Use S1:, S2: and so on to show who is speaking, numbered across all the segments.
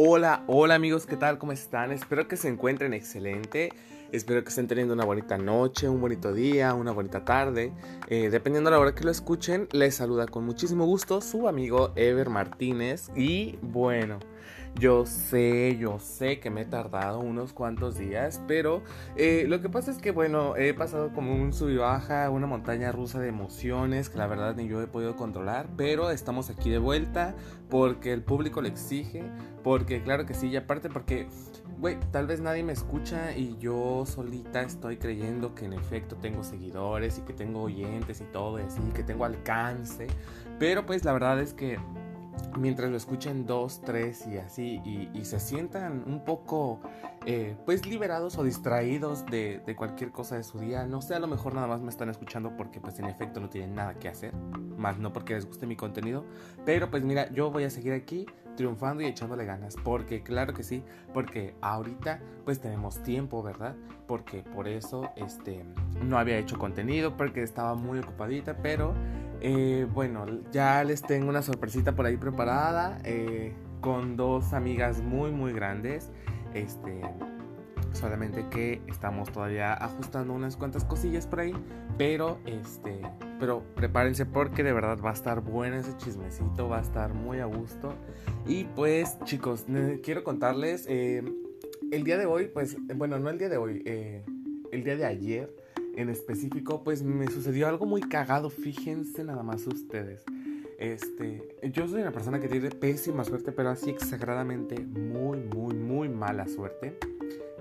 S1: Hola, hola amigos, ¿qué tal? ¿Cómo están? Espero que se encuentren excelente. Espero que estén teniendo una bonita noche, un bonito día, una bonita tarde. Eh, dependiendo de la hora que lo escuchen, les saluda con muchísimo gusto su amigo Ever Martínez. Y bueno, yo sé, yo sé que me he tardado unos cuantos días, pero eh, lo que pasa es que, bueno, he pasado como un sub y baja, una montaña rusa de emociones que la verdad ni yo he podido controlar, pero estamos aquí de vuelta porque el público lo exige, porque claro que sí, y aparte porque, güey, tal vez nadie me escucha y yo solita estoy creyendo que en efecto tengo seguidores y que tengo oyentes y todo, y así, que tengo alcance, pero pues la verdad es que mientras lo escuchen dos, tres y así, y, se sientan un poco, eh, pues, liberados o distraídos de, cualquier cosa de su día. No sé, a lo mejor nada más me están escuchando porque, pues, en efecto no tienen nada que hacer, más no porque les guste mi contenido. Pero, pues, mira, yo voy a seguir aquí triunfando y echándole ganas, porque claro que sí, porque ahorita, pues, tenemos tiempo, ¿verdad? Porque por eso, este, no había hecho contenido, porque estaba muy ocupadita, pero... Eh, bueno, ya les tengo una sorpresita por ahí preparada eh, con dos amigas muy muy grandes. Este, solamente que estamos todavía ajustando unas cuantas cosillas por ahí, pero este, pero prepárense porque de verdad va a estar bueno ese chismecito, va a estar muy a gusto. Y pues chicos, quiero contarles eh, el día de hoy, pues bueno, no el día de hoy, el día de ayer en específico, pues me sucedió algo muy cagado, fíjense nada más ustedes. Este, yo soy una persona que tiene pésima suerte, pero así exageradamente muy, muy, muy mala suerte.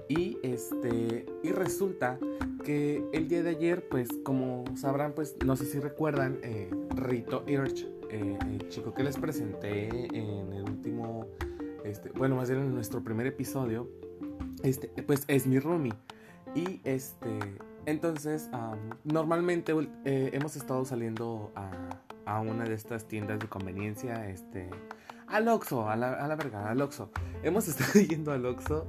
S1: Y este, y resulta que el día de ayer, pues como sabrán, pues no sé si recuerdan, eh, Rito Irch, eh, el chico que les presenté en el último, este, bueno, más bien en nuestro primer episodio, este, pues es mi roomie. Y este, entonces, normalmente eh, hemos estado saliendo a, una de estas tiendas de conveniencia, este, al Oxxo, a la, a la verga, al Oxxo. Hemos estado yendo al Oxxo,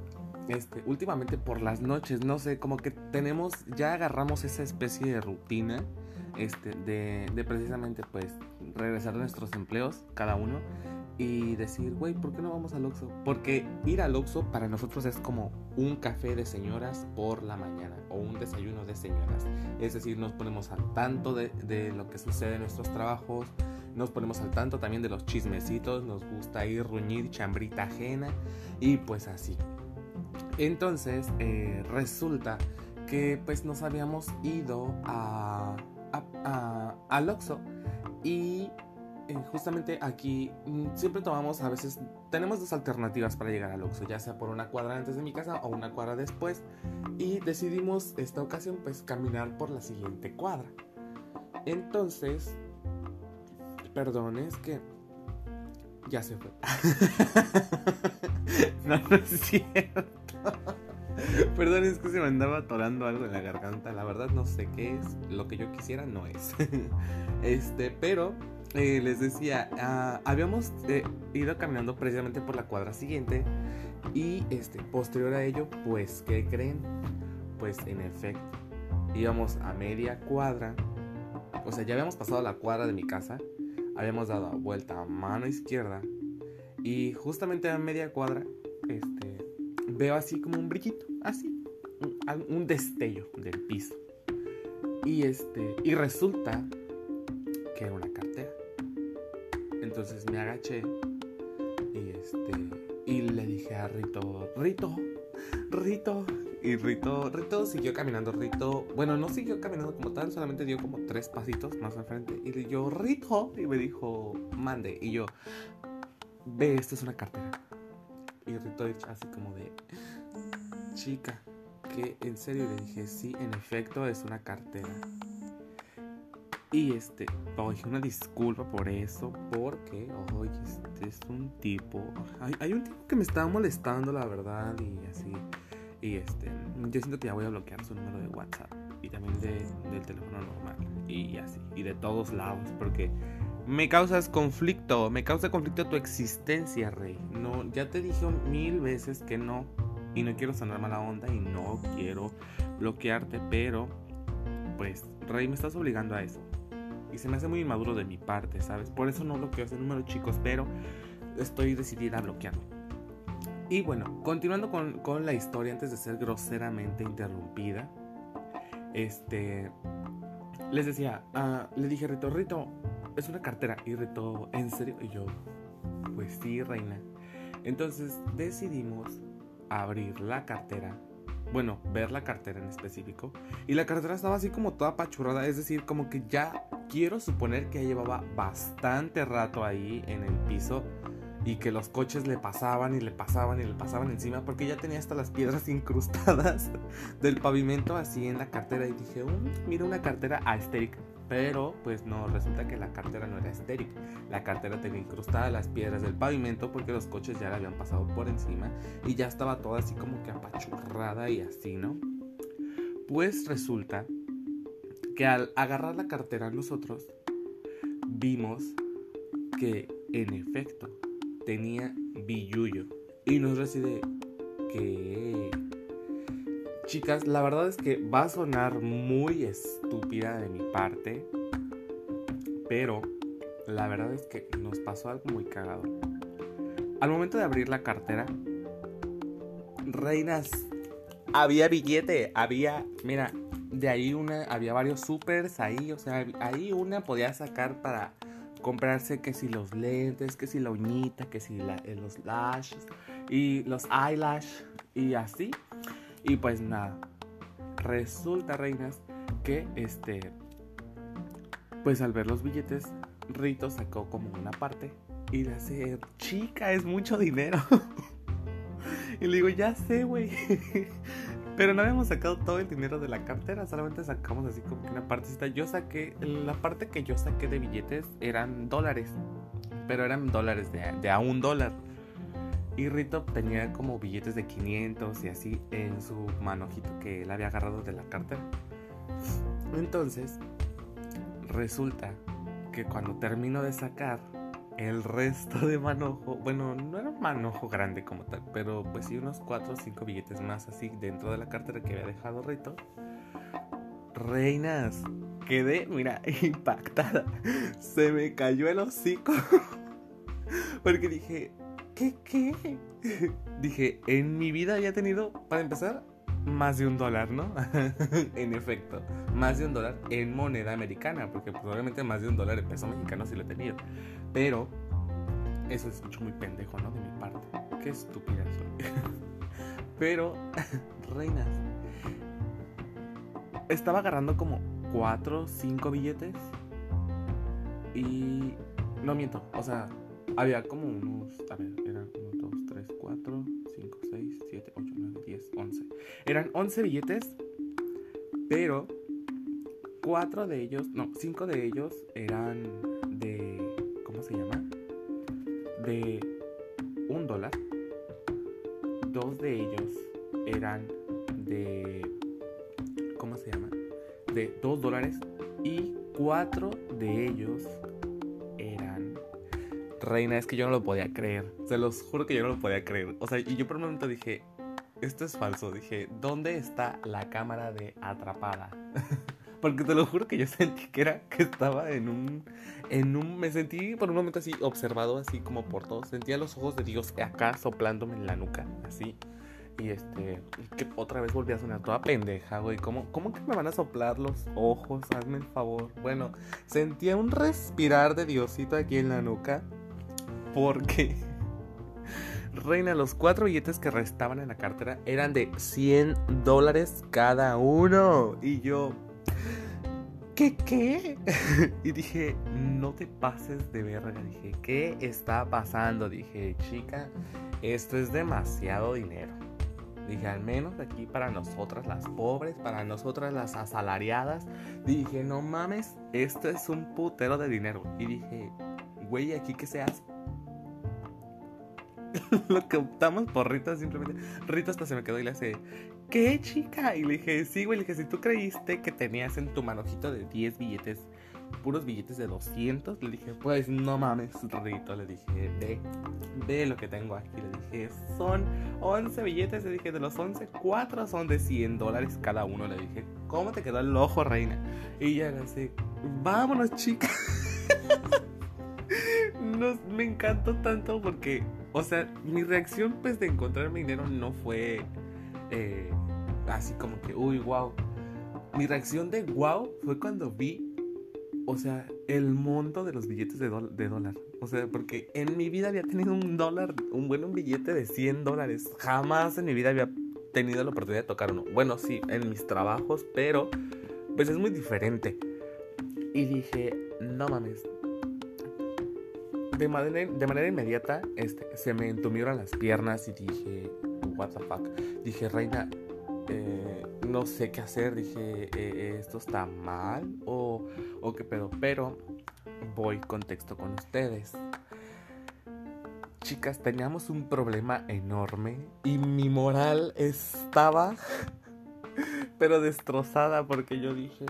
S1: este, últimamente por las noches, no sé, como que tenemos, ya agarramos esa especie de rutina, este, de, de precisamente, pues, regresar a nuestros empleos, cada uno, y decir, güey, ¿por qué no vamos al Oxxo? Porque ir al Oxxo para nosotros es como un café de señoras por la mañana o un desayuno de señoras. Es decir, nos ponemos al tanto de, de lo que sucede en nuestros trabajos, nos ponemos al tanto también de los chismecitos, nos gusta ir ruñir chambrita ajena y pues así. Entonces, eh, resulta que pues nos habíamos ido a, a, a, al Oxxo y eh, justamente aquí mm, siempre tomamos a veces, tenemos dos alternativas para llegar al Oxxo, ya sea por una cuadra antes de mi casa o una cuadra después. Y decidimos esta ocasión pues caminar por la siguiente cuadra. Entonces, perdón, es que ya se fue. no, no es cierto. Perdón, es que se me andaba atorando algo en la garganta. La verdad no sé qué es. Lo que yo quisiera no es. este, pero eh, les decía, ah, habíamos eh, ido caminando precisamente por la cuadra siguiente y este, posterior a ello, pues, ¿qué creen? Pues en efecto, íbamos a media cuadra, o sea, ya habíamos pasado la cuadra de mi casa, habíamos dado vuelta a mano izquierda y justamente a media cuadra, este, veo así como un brillito, así, un, un destello del piso. Y este, y resulta que era una cartera. Entonces me agaché y este y le dije a Rito, Rito, Rito. Y Rito, Rito siguió caminando, Rito, bueno, no siguió caminando como tal, solamente dio como tres pasitos más al frente. Y yo, Rito, y me dijo, mande. Y yo, ve, esta es una cartera. Y Rito así como de, chica, que en serio le dije, sí, en efecto es una cartera. Y este, oye, una disculpa por eso, porque, oye, este es un tipo. Hay, un tipo que me estaba molestando, la verdad, y así. Y este, yo siento que ya voy a bloquear su número de WhatsApp y también de, del teléfono normal, y así, y de todos lados, porque me causas conflicto, me causa conflicto tu existencia, Rey. No, ya te dije mil veces que no, y no quiero sonar mala onda, y no quiero bloquearte, pero, pues, Rey, me estás obligando a eso. Y se me hace muy inmaduro de mi parte, ¿sabes? Por eso no bloqueo ese número, chicos, pero estoy decidida a bloquearlo. Y bueno, continuando con, la historia antes de ser groseramente interrumpida. Este. Les decía, uh, le dije, Rito, Rito, es una cartera. Y Rito, ¿en serio? Y yo, pues sí, reina. Entonces decidimos abrir la cartera. Bueno, ver la cartera en específico. Y la cartera estaba así como toda pachurrada. Es decir, como que ya quiero suponer que ya llevaba bastante rato ahí en el piso y que los coches le pasaban y le pasaban y le pasaban encima porque ya tenía hasta las piedras incrustadas del pavimento así en la cartera y dije, mm, mira una cartera aesthetic, pero pues no, resulta que la cartera no era aesthetic, la cartera tenía incrustadas las piedras del pavimento porque los coches ya la habían pasado por encima y ya estaba toda así como que apachurrada y así, ¿no? Pues resulta que al agarrar la cartera nosotros vimos que en efecto tenía billuyo. Y nos reside que... Chicas, la verdad es que va a sonar muy estúpida de mi parte. Pero la verdad es que nos pasó algo muy cagado. Al momento de abrir la cartera, reinas, había billete, había, mira, de ahí una, había varios supers ahí, o sea, ahí una podía sacar para comprarse que si los lentes, que si la uñita, que si eh, los lashes y los eyelash y así. Y pues nada, resulta, reinas, que este, pues al ver los billetes, Rito sacó como una parte y le hace, chica, es mucho dinero. y le digo, ya sé, güey. Pero no habíamos sacado todo el dinero de la cartera, solamente sacamos así como que una partecita. Yo saqué, la parte que yo saqué de billetes eran dólares, pero eran dólares de, a un dólar. Y Rito tenía como billetes de 500 y así en su manojito que él había agarrado de la cartera. Entonces, resulta que cuando termino de sacar el resto de manojo, bueno, no era un manojo grande como tal, pero pues sí unos 4 o 5 billetes más así dentro de la cartera que había dejado Rito. Reinas, quedé, mira, impactada. Se me cayó el hocico. Porque dije, ¿qué qué? Dije, en mi vida había tenido, para empezar, más de un dólar, ¿no? en efecto, más de un dólar en moneda americana, porque probablemente más de un dólar en peso mexicano sí lo he tenido. Pero eso es mucho muy pendejo, ¿no? De mi parte. Qué estúpida soy. Pero, reinas, estaba agarrando como 4, 5 billetes. Y no miento, o sea, había como unos, a ver, eran 1, 2, 3, 4, 5, 6, 7, 8, 9, 10, 11. Eran 11 billetes, pero 4 de ellos, no, 5 de ellos eran de, ¿cómo se llama? De un dólar. Dos de ellos eran de, ¿cómo se llama? De 2 dólares y 4 de ellos reina, es que yo no lo podía creer. Se los juro que yo no lo podía creer. O sea, y yo por un momento dije, esto es falso. Dije, ¿dónde está la cámara de atrapada? Porque te lo juro que yo sentí que era que estaba en un en un me sentí por un momento así observado así como por todos. Sentía los ojos de Dios acá soplándome en la nuca, así. Y este, que otra vez volví a sonar toda pendeja, güey. ¿Cómo, ¿Cómo que me van a soplar los ojos? Hazme el favor. Bueno, sentía un respirar de Diosito aquí en la nuca. Porque, reina, los cuatro billetes que restaban en la cartera eran de 100 dólares cada uno. Y yo, ¿qué qué? y dije, no te pases de verga. Dije, ¿qué está pasando? Dije, chica, esto es demasiado dinero. Dije, al menos aquí para nosotras las pobres, para nosotras las asalariadas. Dije, no mames, esto es un putero de dinero. Y dije, güey, aquí que seas lo que optamos por Rita simplemente. Rita hasta se me quedó y le hace, ¿qué chica? Y le dije, sí, güey, le dije, si tú creíste que tenías en tu manojito de 10 billetes, puros billetes de 200, le dije, pues no mames, Rito, le dije, ve, ve lo que tengo aquí. Le dije, son 11 billetes, le dije, de los 11, 4 son de 100 dólares cada uno. Le dije, ¿cómo te quedó el ojo, reina? Y ella le dice, vámonos, chica. me encantó tanto porque o sea, mi reacción pues de encontrar mi dinero no fue eh, así como que, uy, wow. Mi reacción de wow fue cuando vi, o sea, el monto de los billetes de, de dólar. O sea, porque en mi vida había tenido un dólar, un buen un billete de 100 dólares. Jamás en mi vida había tenido la oportunidad de tocar uno. Bueno, sí, en mis trabajos, pero pues es muy diferente. Y dije, no mames. De manera, de manera inmediata este, se me entumieron las piernas y dije, what the fuck. Dije, reina, eh, no sé qué hacer. Dije, eh, ¿esto está mal? O, o qué pedo. Pero voy contexto con ustedes. Chicas, teníamos un problema enorme y mi moral estaba pero destrozada porque yo dije,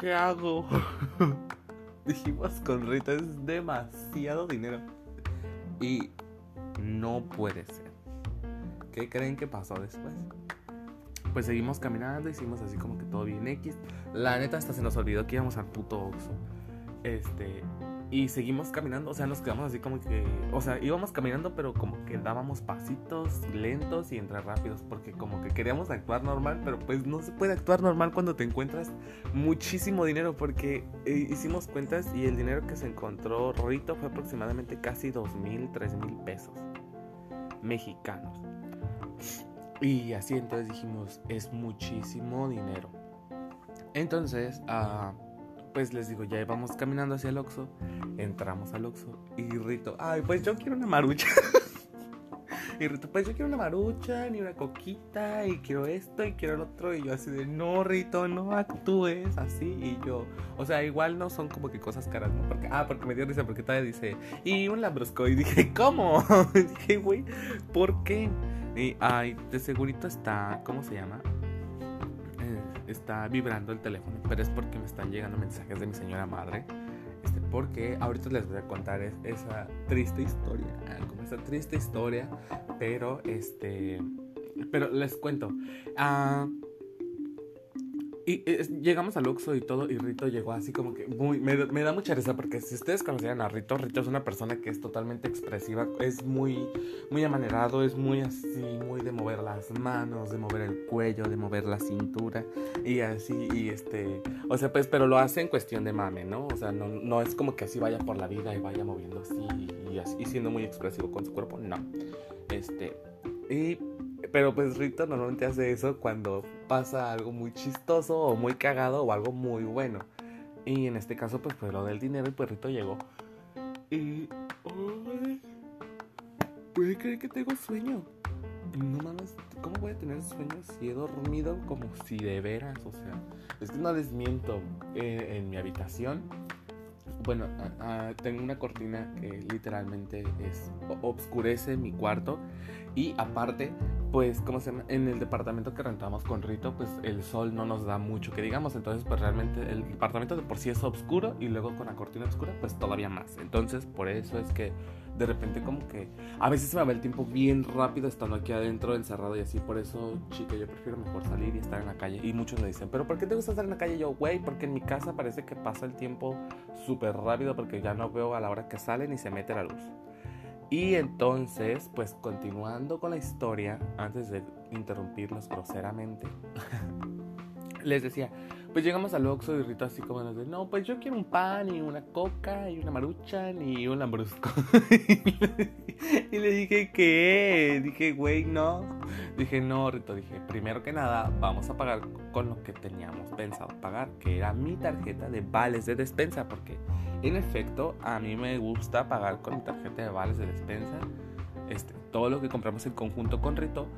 S1: ¿qué hago? Dijimos con Rita, es demasiado dinero. Y no puede ser. ¿Qué creen que pasó después? Pues seguimos caminando, hicimos así como que todo bien X. La neta hasta se nos olvidó que íbamos al puto Oxxo. Este, y seguimos caminando, o sea, nos quedamos así como que, o sea, íbamos caminando, pero como que dábamos pasitos lentos y entre rápidos, porque como que queríamos actuar normal, pero pues no se puede actuar normal cuando te encuentras muchísimo dinero, porque eh, hicimos cuentas y el dinero que se encontró Rito fue aproximadamente casi dos mil, tres mil pesos mexicanos. Y así entonces dijimos, es muchísimo dinero. Entonces, ah pues les digo, ya íbamos caminando hacia el Oxxo, entramos al Oxxo y Rito, ay, pues yo quiero una marucha. y Rito, pues yo quiero una marucha, ni una coquita, y quiero esto, y quiero el otro, y yo así de, no, Rito, no actúes así, y yo, o sea, igual no son como que cosas caras, ¿no? Porque, ah, porque me dio risa, porque todavía dice, y un lambrusco, y dije, ¿cómo? dije, güey, ¿por qué? Y, ay, de segurito está, ¿cómo se llama? Está vibrando el teléfono, pero es porque me están llegando mensajes de mi señora madre. Este, porque ahorita les voy a contar esa triste historia, ah, como esa triste historia, pero este, pero les cuento. Ah, y llegamos al Oxxo y todo, y Rito llegó así como que muy. Me, da mucha risa porque si ustedes conocieran a Rito, Rito es una persona que es totalmente expresiva, es muy, muy amanerado, es muy así, muy de mover las manos, de mover el cuello, de mover la cintura, y así, y este. O sea, pues, pero lo hace en cuestión de mame, ¿no? O sea, no, no es como que así vaya por la vida y vaya moviendo así y, así, y siendo muy expresivo con su cuerpo, no. Este. Y pero pues Rito normalmente hace eso cuando pasa algo muy chistoso o muy cagado o algo muy bueno. Y en este caso pues fue lo del dinero y pues Rito llegó. Y... ¿Puede creer que tengo sueño? No mames, ¿cómo voy a tener sueño si he dormido como si de veras? O sea, es que no les miento. Eh, en mi habitación bueno, tengo una cortina que literalmente es obscurece mi cuarto y aparte, pues como se en el departamento que rentamos con Rito, pues el sol no nos da mucho que digamos, entonces pues realmente el departamento de por sí es oscuro y luego con la cortina oscura pues todavía más. Entonces, por eso es que de repente como que a veces se me va el tiempo bien rápido estando aquí adentro encerrado y así. Por eso, chica, yo prefiero mejor salir y estar en la calle. Y muchos me dicen, pero ¿por qué te gusta estar en la calle? yo, güey, porque en mi casa parece que pasa el tiempo súper rápido porque ya no veo a la hora que sale ni se mete la luz. Y entonces, pues continuando con la historia, antes de interrumpirlos groseramente, les decía, pues llegamos al Oxxo y Rito así como nos dice, no, pues yo quiero un pan y una coca y una maruchan y un lambrusco. y le dije, ¿qué? Dije, güey, no. Dije, no, Rito, dije, primero que nada, vamos a pagar con lo que teníamos pensado pagar, que era mi tarjeta de vales de despensa, porque en efecto, a mí me gusta pagar con mi tarjeta de vales de despensa. Este, todo lo que compramos en conjunto con Rito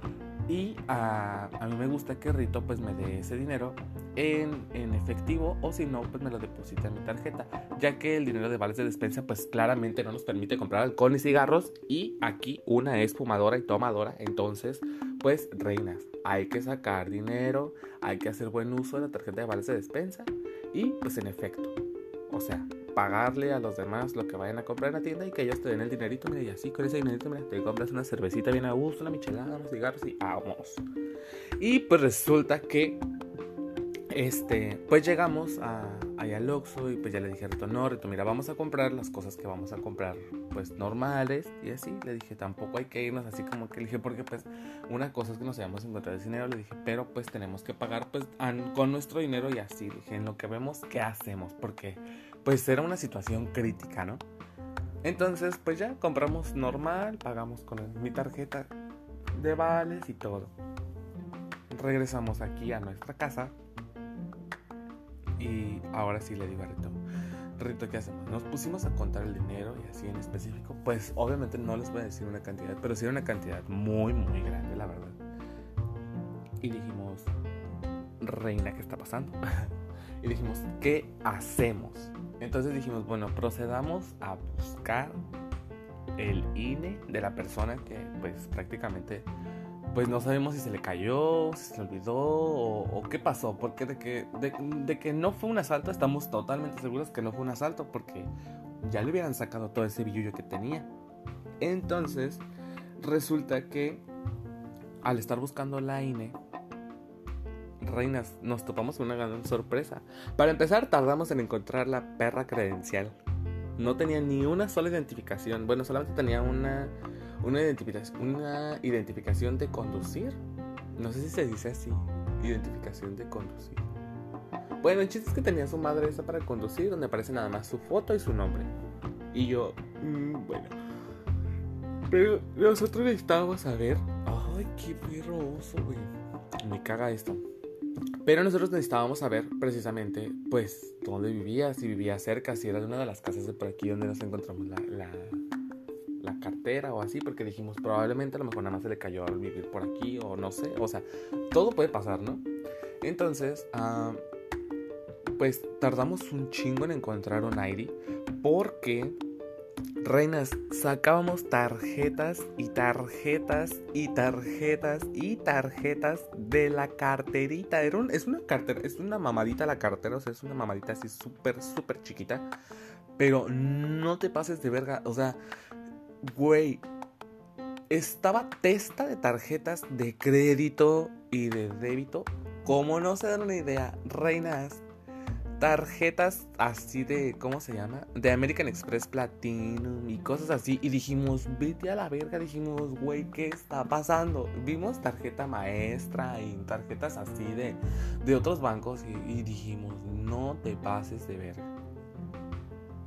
S1: y a, a, mí me gusta que Rito pues me dé ese dinero en, en, efectivo o si no pues me lo deposita en mi tarjeta. Ya que el dinero de vales de despensa pues claramente no nos permite comprar alcohol ni cigarros. Y aquí una es fumadora y tomadora. Entonces pues reinas hay que sacar dinero hay que hacer buen uso de la tarjeta de vales de despensa. Y pues en efecto o sea pagarle a los demás lo que vayan a comprar en la tienda y que ellos te den el dinerito, mira, y así con ese dinerito, mira, te compras una cervecita bien a gusto, una michelada, unos cigarros y vamos. Y pues resulta que, este, pues llegamos a, ahí al Oxxo y pues ya le dije a Rito, no, Rito, mira, vamos a comprar las cosas que vamos a comprar, pues normales y así. Le dije, tampoco hay que irnos así como que le dije, porque pues una cosa es que nos hayamos encontrado ese dinero, le dije, pero pues tenemos que pagar pues con nuestro dinero y así. Dije, en lo que vemos, ¿qué hacemos? Porque pues era una situación crítica, ¿no? Entonces, pues ya compramos normal, pagamos con mi tarjeta de vales y todo. Regresamos aquí a nuestra casa y ahora sí le digo a Rito, Rito, ¿qué hacemos? Nos pusimos a contar el dinero y así en específico. Pues obviamente no les voy a decir una cantidad, pero sí era una cantidad muy, muy grande, la verdad. Y dijimos, reina, ¿qué está pasando? y dijimos, ¿qué hacemos? Entonces dijimos, bueno, procedamos a buscar el INE de la persona que pues prácticamente pues no sabemos si se le cayó, si se le olvidó o, qué pasó. Porque de que, de, que no fue un asalto, estamos totalmente seguros que no fue un asalto porque ya le hubieran sacado todo ese billullo que tenía. Entonces, resulta que al estar buscando la INE, reinas, nos topamos con una gran sorpresa. Para empezar, tardamos en encontrar la perra credencial. No tenía ni una sola identificación. Bueno, solamente tenía una una identificación, una identificación de conducir. No sé si se dice así, identificación de conducir. Bueno, el chiste es que tenía su madre esa para conducir, donde aparece nada más su foto y su nombre. Y yo, mm, bueno. Pero nosotros necesitábamos saber. Ay, qué perroso, güey. Me caga esto. Pero nosotros necesitábamos saber precisamente, pues, dónde vivía, si vivía cerca, si era de una de las casas de por aquí donde nos encontramos la, la, cartera o así, porque dijimos probablemente a lo mejor nada más se le cayó al vivir por aquí o no sé, o sea, todo puede pasar, ¿no? Entonces, ah, pues tardamos un chingo en encontrar un ID porque, reinas, sacábamos tarjetas y tarjetas y tarjetas y tarjetas de la carterita. Era es una cartera, es una mamadita la cartera, o sea, es una mamadita así súper, súper chiquita. Pero no te pases de verga, o sea, Güey, estaba testa de tarjetas de crédito y de débito. Como no se dan una idea, reinas, tarjetas así de, ¿cómo se llama? De American Express Platinum y cosas así. Y dijimos, vete a la verga. Dijimos, güey, ¿qué está pasando? Vimos tarjeta maestra y tarjetas así de, de otros bancos. Y, y dijimos, no te pases de verga.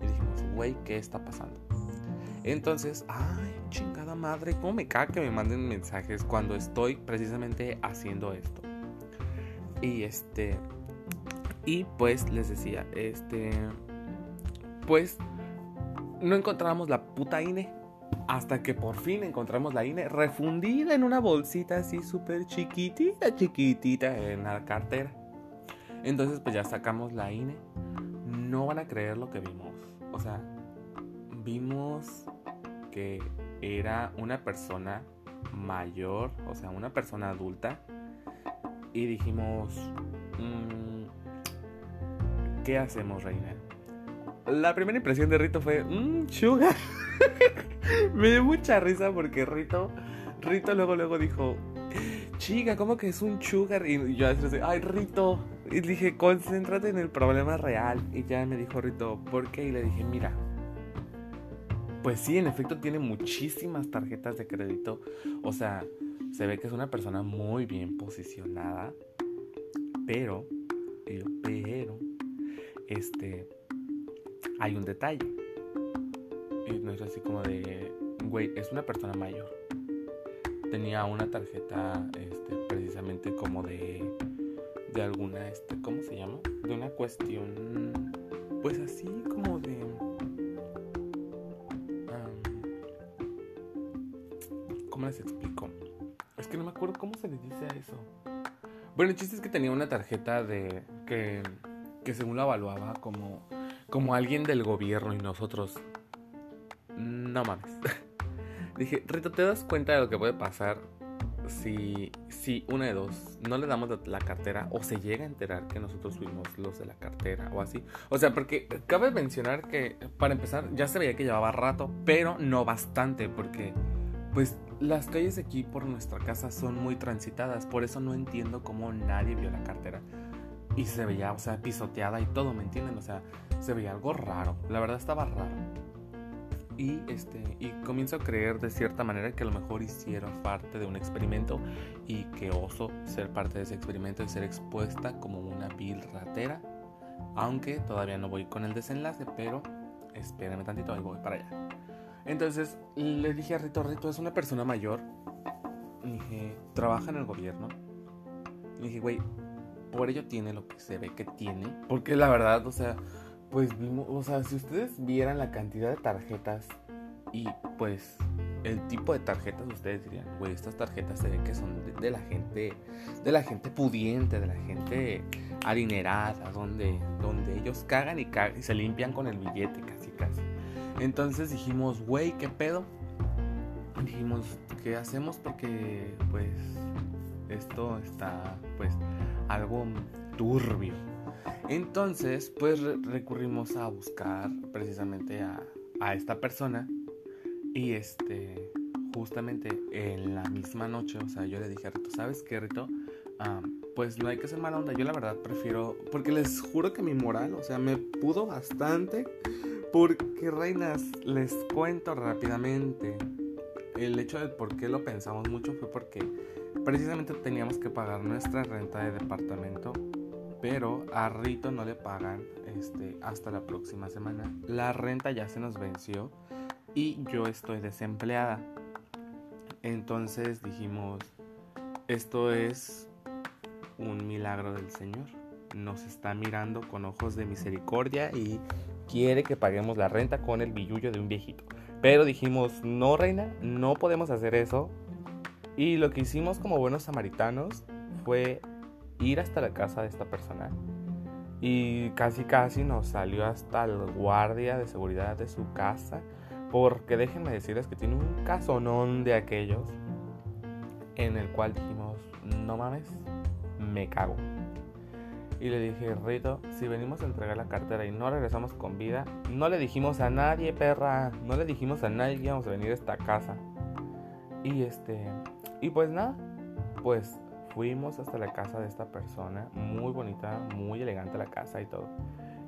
S1: Y dijimos, güey, ¿qué está pasando? Entonces, ay, chingada madre, ¿cómo me caga que me manden mensajes cuando estoy precisamente haciendo esto? Y este, y pues les decía, este, pues no encontramos la puta INE. Hasta que por fin encontramos la INE refundida en una bolsita así súper chiquitita, chiquitita en la cartera. Entonces pues ya sacamos la INE. No van a creer lo que vimos. O sea, vimos que era una persona mayor, o sea, una persona adulta. Y dijimos, mm, ¿qué hacemos, Reina? La primera impresión de Rito fue, mmm, sugar. Me dio mucha risa porque Rito, Rito luego, luego dijo, chica, ¿cómo que es un sugar? Y yo así, ay, Rito. Y dije, concéntrate en el problema real. Y ya me dijo Rito, ¿por qué? Y le dije, mira, pues sí, en efecto tiene muchísimas tarjetas de crédito. O sea, se ve que es una persona muy bien posicionada. Pero, pero, este, hay un detalle. Y no es así como de, güey, es una persona mayor. Tenía una tarjeta, este, precisamente como de, de alguna, este, ¿cómo se llama? De una cuestión, pues así como de ¿Cómo les explico? Es que no me acuerdo cómo se les dice a eso. Bueno, el chiste es que tenía una tarjeta de. que. Que según la evaluaba como. como alguien del gobierno y nosotros. No mames. Dije, Rito, ¿te das cuenta de lo que puede pasar si, si una de dos no le damos la cartera o se llega a enterar que nosotros fuimos los de la cartera o así? O sea, porque cabe mencionar que para empezar ya se veía que llevaba rato, pero no bastante, porque pues las calles aquí por nuestra casa son muy transitadas, por eso no entiendo cómo nadie vio la cartera. Y se veía, o sea, pisoteada y todo, ¿me entienden? O sea, se veía algo raro. La verdad estaba raro. Y, este, y comienzo a creer de cierta manera que a lo mejor hicieron parte de un experimento y que oso ser parte de ese experimento y ser expuesta como una vil ratera. Aunque todavía no voy con el desenlace, pero espérenme tantito, ahí voy para allá. Entonces le dije a Rito, Rito es una persona mayor. Dije, trabaja en el gobierno. Y dije, güey, por ello tiene lo que se ve que tiene. Porque la verdad, o sea, pues vimos, o sea, si ustedes vieran la cantidad de tarjetas y pues el tipo de tarjetas, ustedes dirían, güey, estas tarjetas se ven que son de, la gente, de la gente pudiente, de la gente adinerada, donde, donde ellos cagan y, cagan y se limpian con el billete casi casi. Entonces dijimos, güey, ¿qué pedo? Dijimos, ¿qué hacemos? Porque pues esto está pues algo turbio. Entonces, pues recurrimos a buscar precisamente a, esta persona y este, justamente en la misma noche, o sea, yo le dije a Rito, ¿sabes qué, Rito? pues no hay que ser mala onda. Yo la verdad prefiero, porque les juro que mi moral, o sea, me pudo bastante. Porque, reinas, les cuento rápidamente. El hecho de por qué lo pensamos mucho fue porque precisamente teníamos que pagar nuestra renta de departamento pero a Rito no le pagan este, hasta la próxima semana. La renta ya se nos venció y yo estoy desempleada. Entonces dijimos, esto es un milagro del Señor. Nos está mirando con ojos de misericordia y quiere que paguemos la renta con el billullo de un viejito. Pero dijimos, no reina, no podemos hacer eso. Y lo que hicimos como buenos samaritanos fue ir hasta la casa de esta persona y casi casi nos salió hasta el guardia de seguridad de su casa porque déjenme decirles que tiene un casonón de aquellos en el cual dijimos no mames me cago y le dije Rito si venimos a entregar la cartera y no regresamos con vida no le dijimos a nadie perra no le dijimos a nadie que íbamos a venir a esta casa y este y pues nada pues Fuimos hasta la casa de esta persona, muy bonita, muy elegante la casa y todo.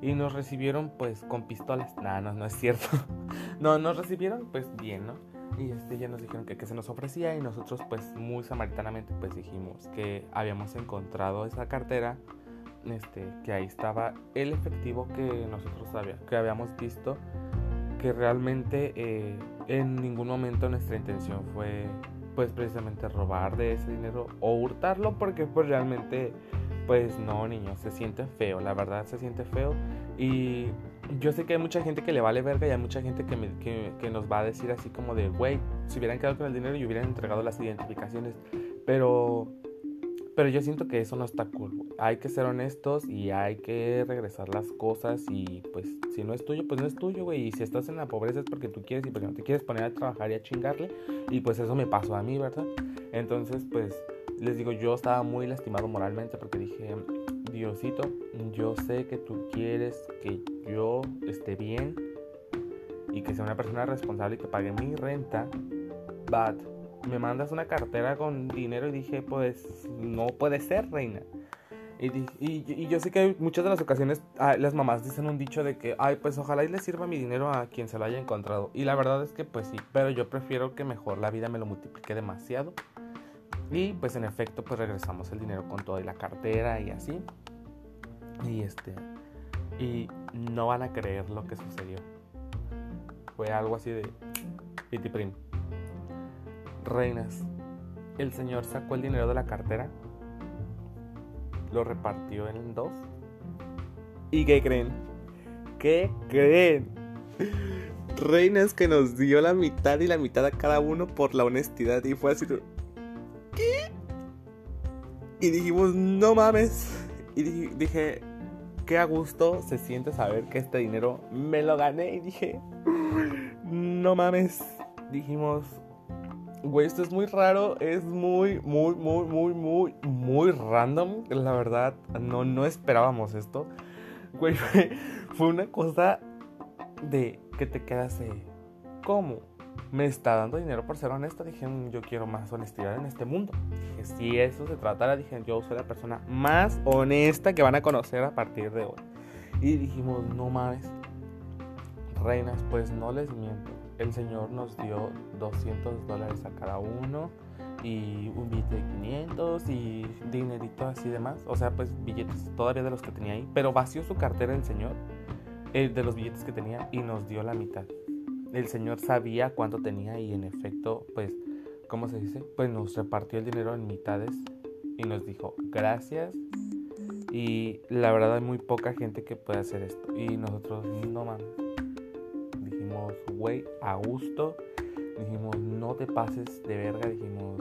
S1: Y nos recibieron pues con pistolas. Nada, no, no es cierto. no, nos recibieron pues bien, ¿no? Y este, ya nos dijeron que, que se nos ofrecía y nosotros pues muy samaritanamente pues dijimos que habíamos encontrado esa cartera, este, que ahí estaba el efectivo que nosotros que habíamos visto, que realmente eh, en ningún momento nuestra intención fue pues precisamente robar de ese dinero o hurtarlo porque pues realmente pues no niños, se siente feo, la verdad se siente feo. Y yo sé que hay mucha gente que le vale verga y hay mucha gente que, que, que nos va a decir así como de, güey, si hubieran quedado con el dinero y hubieran entregado las identificaciones, pero pero yo siento que eso no está cool. Hay que ser honestos y hay que regresar las cosas y pues si no es tuyo, pues no es tuyo, güey. Y si estás en la pobreza es porque tú quieres y porque no te quieres poner a trabajar y a chingarle. Y pues eso me pasó a mí, ¿verdad? Entonces, pues les digo, yo estaba muy lastimado moralmente porque dije, Diosito, yo sé que tú quieres que yo esté bien y que sea una persona responsable y que pague mi renta, but me mandas una cartera con dinero y dije, pues no puede ser, reina. Y, y, yo sé que muchas de las ocasiones ah, las mamás dicen un dicho de que, ay, pues ojalá y le sirva mi dinero a quien se lo haya encontrado. Y la verdad es que pues sí, pero yo prefiero que mejor la vida me lo multiplique demasiado. Y pues en efecto pues regresamos el dinero con todo y la cartera y así. Y este... Y no van a creer lo que sucedió. Fue algo así de... Piti Reinas, el señor sacó el dinero de la cartera, lo repartió en dos. ¿Y qué creen? ¿Qué creen? Reinas que nos dio la mitad y la mitad a cada uno por la honestidad. Y fue así. Y dijimos, no mames. Y dije, qué a gusto se siente saber que este dinero me lo gané. Y dije, no mames. Dijimos, Güey, esto es muy raro, es muy, muy, muy, muy, muy, muy random. La verdad, no, no esperábamos esto. Güey, fue una cosa de que te quedas ¿Cómo? me está dando dinero por ser honesto. Dije, mm, yo quiero más honestidad en este mundo. Dije, si eso se tratara, dije, yo soy la persona más honesta que van a conocer a partir de hoy. Y dijimos, no mames, reinas, pues no les miento. El Señor nos dio 200 dólares a cada uno y un billete de 500 y dinerito así demás. O sea, pues billetes todavía de los que tenía ahí. Pero vació su cartera el Señor eh, de los billetes que tenía y nos dio la mitad el Señor sabía cuánto tenía y en efecto, pues, ¿cómo se dice? Pues nos repartió el dinero en mitades y nos dijo, gracias. Y la verdad hay muy poca gente que puede hacer esto. Y nosotros, no mames. Dijimos, güey, a gusto. Dijimos, no te pases de verga. Dijimos,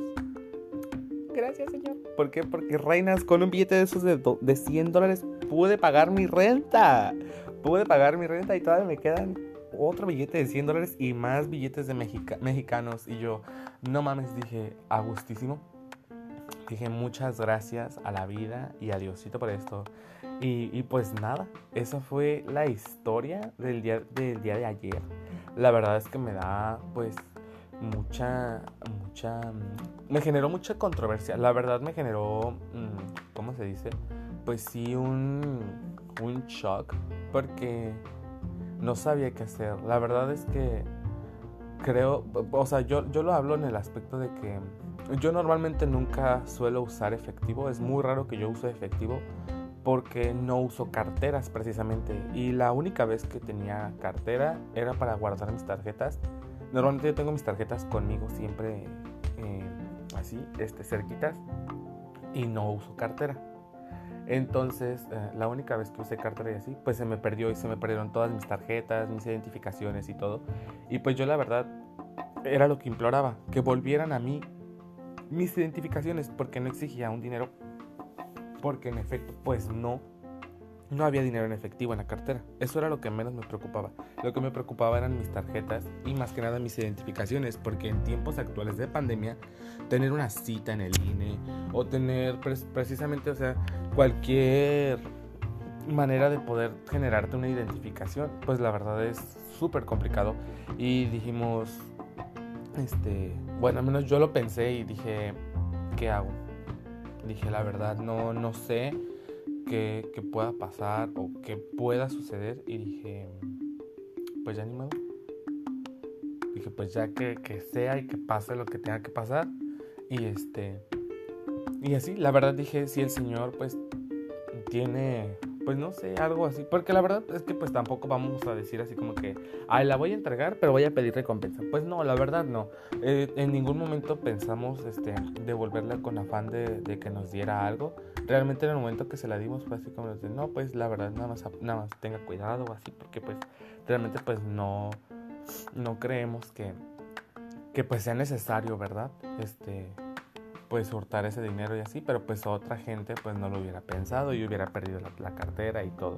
S1: gracias, Señor. ¿Por qué? Porque reinas con un billete de esos de, de 100 dólares pude pagar mi renta. Pude pagar mi renta y todavía me quedan otro billete de 100 dólares y más billetes de mexicanos. Y yo, no mames, dije, a gustísimo. Dije muchas gracias a la vida y a Diosito por esto. Y, pues nada, esa fue la historia del día, del día de ayer. La verdad es que me da pues mucha, mucha... Me generó mucha controversia. La verdad me generó, mm, ¿cómo se dice? Pues sí, un, un shock. Porque no sabía qué hacer. La verdad es que creo, o sea, yo, yo lo hablo en el aspecto de que yo normalmente nunca suelo usar efectivo, es muy raro que yo use efectivo porque no uso carteras precisamente y la única vez que tenía cartera era para guardar mis tarjetas. Normalmente yo tengo mis tarjetas conmigo siempre eh, así, este, cerquitas y no uso cartera. Entonces, eh, la única vez que usé cartera y así, pues se me perdió y se me perdieron todas mis tarjetas, mis identificaciones y todo. Y pues yo la verdad era lo que imploraba, que volvieran a mí mis identificaciones, porque no exigía un dinero, porque en efecto, pues no no había dinero en efectivo en la cartera. Eso era lo que menos me preocupaba. Lo que me preocupaba eran mis tarjetas y más que nada mis identificaciones, porque en tiempos actuales de pandemia, tener una cita en el INE o tener precisamente, o sea, cualquier manera de poder generarte una identificación, pues la verdad es súper complicado. Y dijimos, este, bueno, al menos yo lo pensé y dije, ¿qué hago? Dije, la verdad, no, no sé que, pueda pasar o que pueda suceder y dije, pues ya ni modo. Dije, pues ya que, que sea y que pase lo que tenga que pasar. Y este, y así, la verdad dije, si el Señor pues tiene pues no sé, algo así. Porque la verdad es que pues tampoco vamos a decir así como que, ay, la voy a entregar, pero voy a pedir recompensa. Pues no, la verdad no. Eh, en ningún momento pensamos este, devolverla con afán de, que nos diera algo. Realmente en el momento que se la dimos fue así como de, no, pues la verdad nada más, nada más tenga cuidado así, porque pues realmente pues no, no creemos que, que pues sea necesario, ¿verdad? Este pues hurtar ese dinero y así, pero pues otra gente pues no lo hubiera pensado y hubiera perdido la, cartera y todo.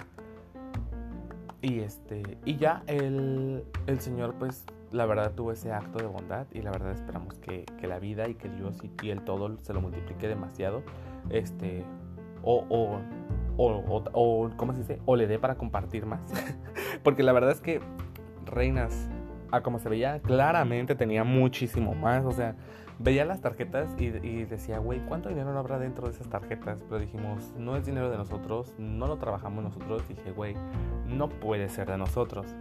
S1: Y este, y ya el, el, Señor pues la verdad tuvo ese acto de bondad y la verdad esperamos que, que la vida y que Dios y, el todo se lo multiplique demasiado, este, o, o, o, o, ¿cómo se dice? O le dé para compartir más. Porque la verdad es que Reinas, a como se veía, claramente tenía muchísimo más, o sea, veía las tarjetas y, decía, güey, ¿cuánto dinero habrá dentro de esas tarjetas? Pero dijimos, no es dinero de nosotros, no lo trabajamos nosotros. Dije, güey, no puede ser de nosotros.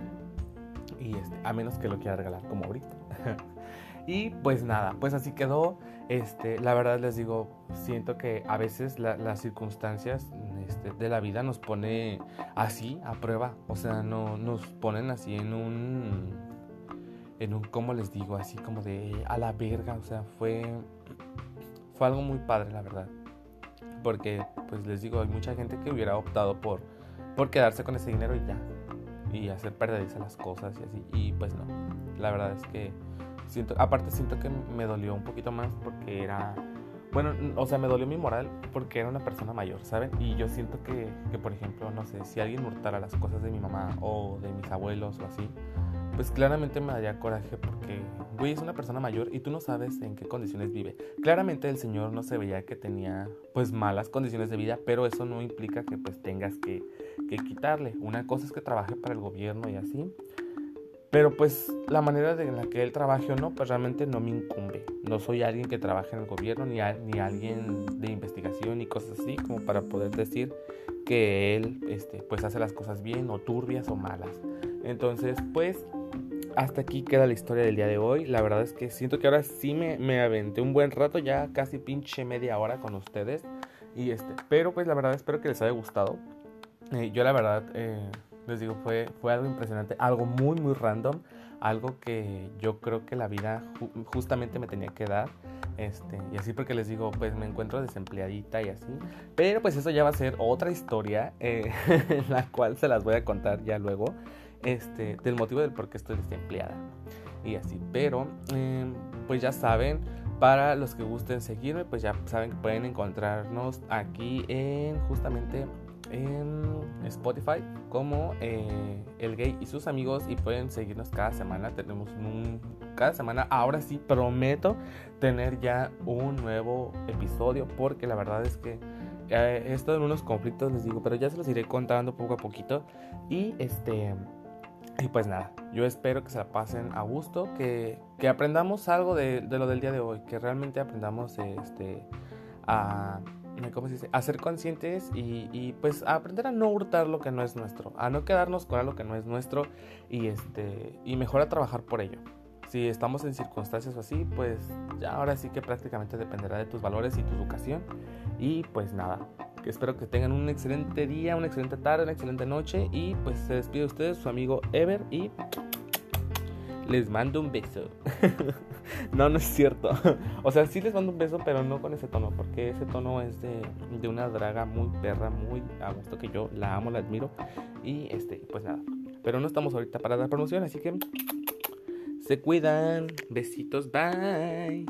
S1: Y este, a menos que lo quiera regalar como ahorita. y pues nada, pues así quedó. Este, la verdad les digo, siento que a veces las circunstancias este, de la vida nos pone así a prueba. O sea, no, nos ponen así en un en un, como les digo, así como de a la verga, o sea, fue, fue algo muy padre, la verdad. Porque, pues les digo, hay mucha gente que hubiera optado por, por quedarse con ese dinero y ya, y hacer perderse las cosas y así, y pues no, la verdad es que siento, aparte siento que me dolió un poquito más porque era, bueno, o sea, me dolió mi moral porque era una persona mayor, ¿saben? Y yo siento que, que por ejemplo, no sé, si alguien hurtara las cosas de mi mamá o de mis abuelos o así, pues claramente me daría coraje porque, güey, es una persona mayor y tú no sabes en qué condiciones vive. Claramente el señor no se veía que tenía, pues, malas condiciones de vida, pero eso no implica que, pues, tengas que, quitarle. Una cosa es que trabaje para el gobierno y así, Pero pues la manera de la que él trabaje o no, pues realmente no me incumbe. No soy alguien que trabaje en el gobierno, ni, ni alguien de investigación y cosas así, como para poder decir que él este, pues hace las cosas bien o turbias o malas. Entonces, pues hasta aquí queda la historia del día de hoy. La verdad es que siento que ahora sí me, me aventé un buen rato, ya casi pinche media hora con ustedes. Y este, pero pues la verdad espero que les haya gustado. Eh, yo la verdad eh, les digo, fue, fue algo impresionante, algo muy muy random, algo que yo creo que la vida justamente me tenía que dar. Este, y así porque les digo, pues me encuentro desempleadita y así. Pero pues eso ya va a ser otra historia, eh, la cual se las voy a contar ya luego este, del motivo del por qué estoy desempleada. Y así, pero em, pues ya saben, para los que gusten seguirme, pues ya saben que pueden encontrarnos aquí en justamente en Spotify como eh, El Gay y sus amigos y pueden seguirnos cada semana. Tenemos un, cada semana, ahora sí prometo tener ya un nuevo episodio porque la verdad es que eh, he estado en unos conflictos, les digo, pero ya se los iré contando poco a poquito. Y este y pues nada, yo espero que se la pasen a gusto, que, que aprendamos algo de, de, lo del día de hoy, que realmente aprendamos este, a, ¿cómo se dice? a ser conscientes y, y, pues a aprender a no hurtar lo que no es nuestro, a no quedarnos con algo que no es nuestro y, este, y mejor a trabajar por ello. Si estamos en circunstancias así, pues ya ahora sí que prácticamente dependerá de tus valores y tu educación. Y pues nada, espero que tengan un excelente día, una excelente tarde, una excelente noche. Y pues se despide de ustedes su amigo Ever y les mando un beso. no, no es cierto. o sea, sí les mando un beso, pero no con ese tono, porque ese tono es de, de una draga muy perra, muy a gusto que yo la amo, la admiro. Y este, pues nada. Pero no estamos ahorita para dar promoción, así que se cuidan. Besitos, bye.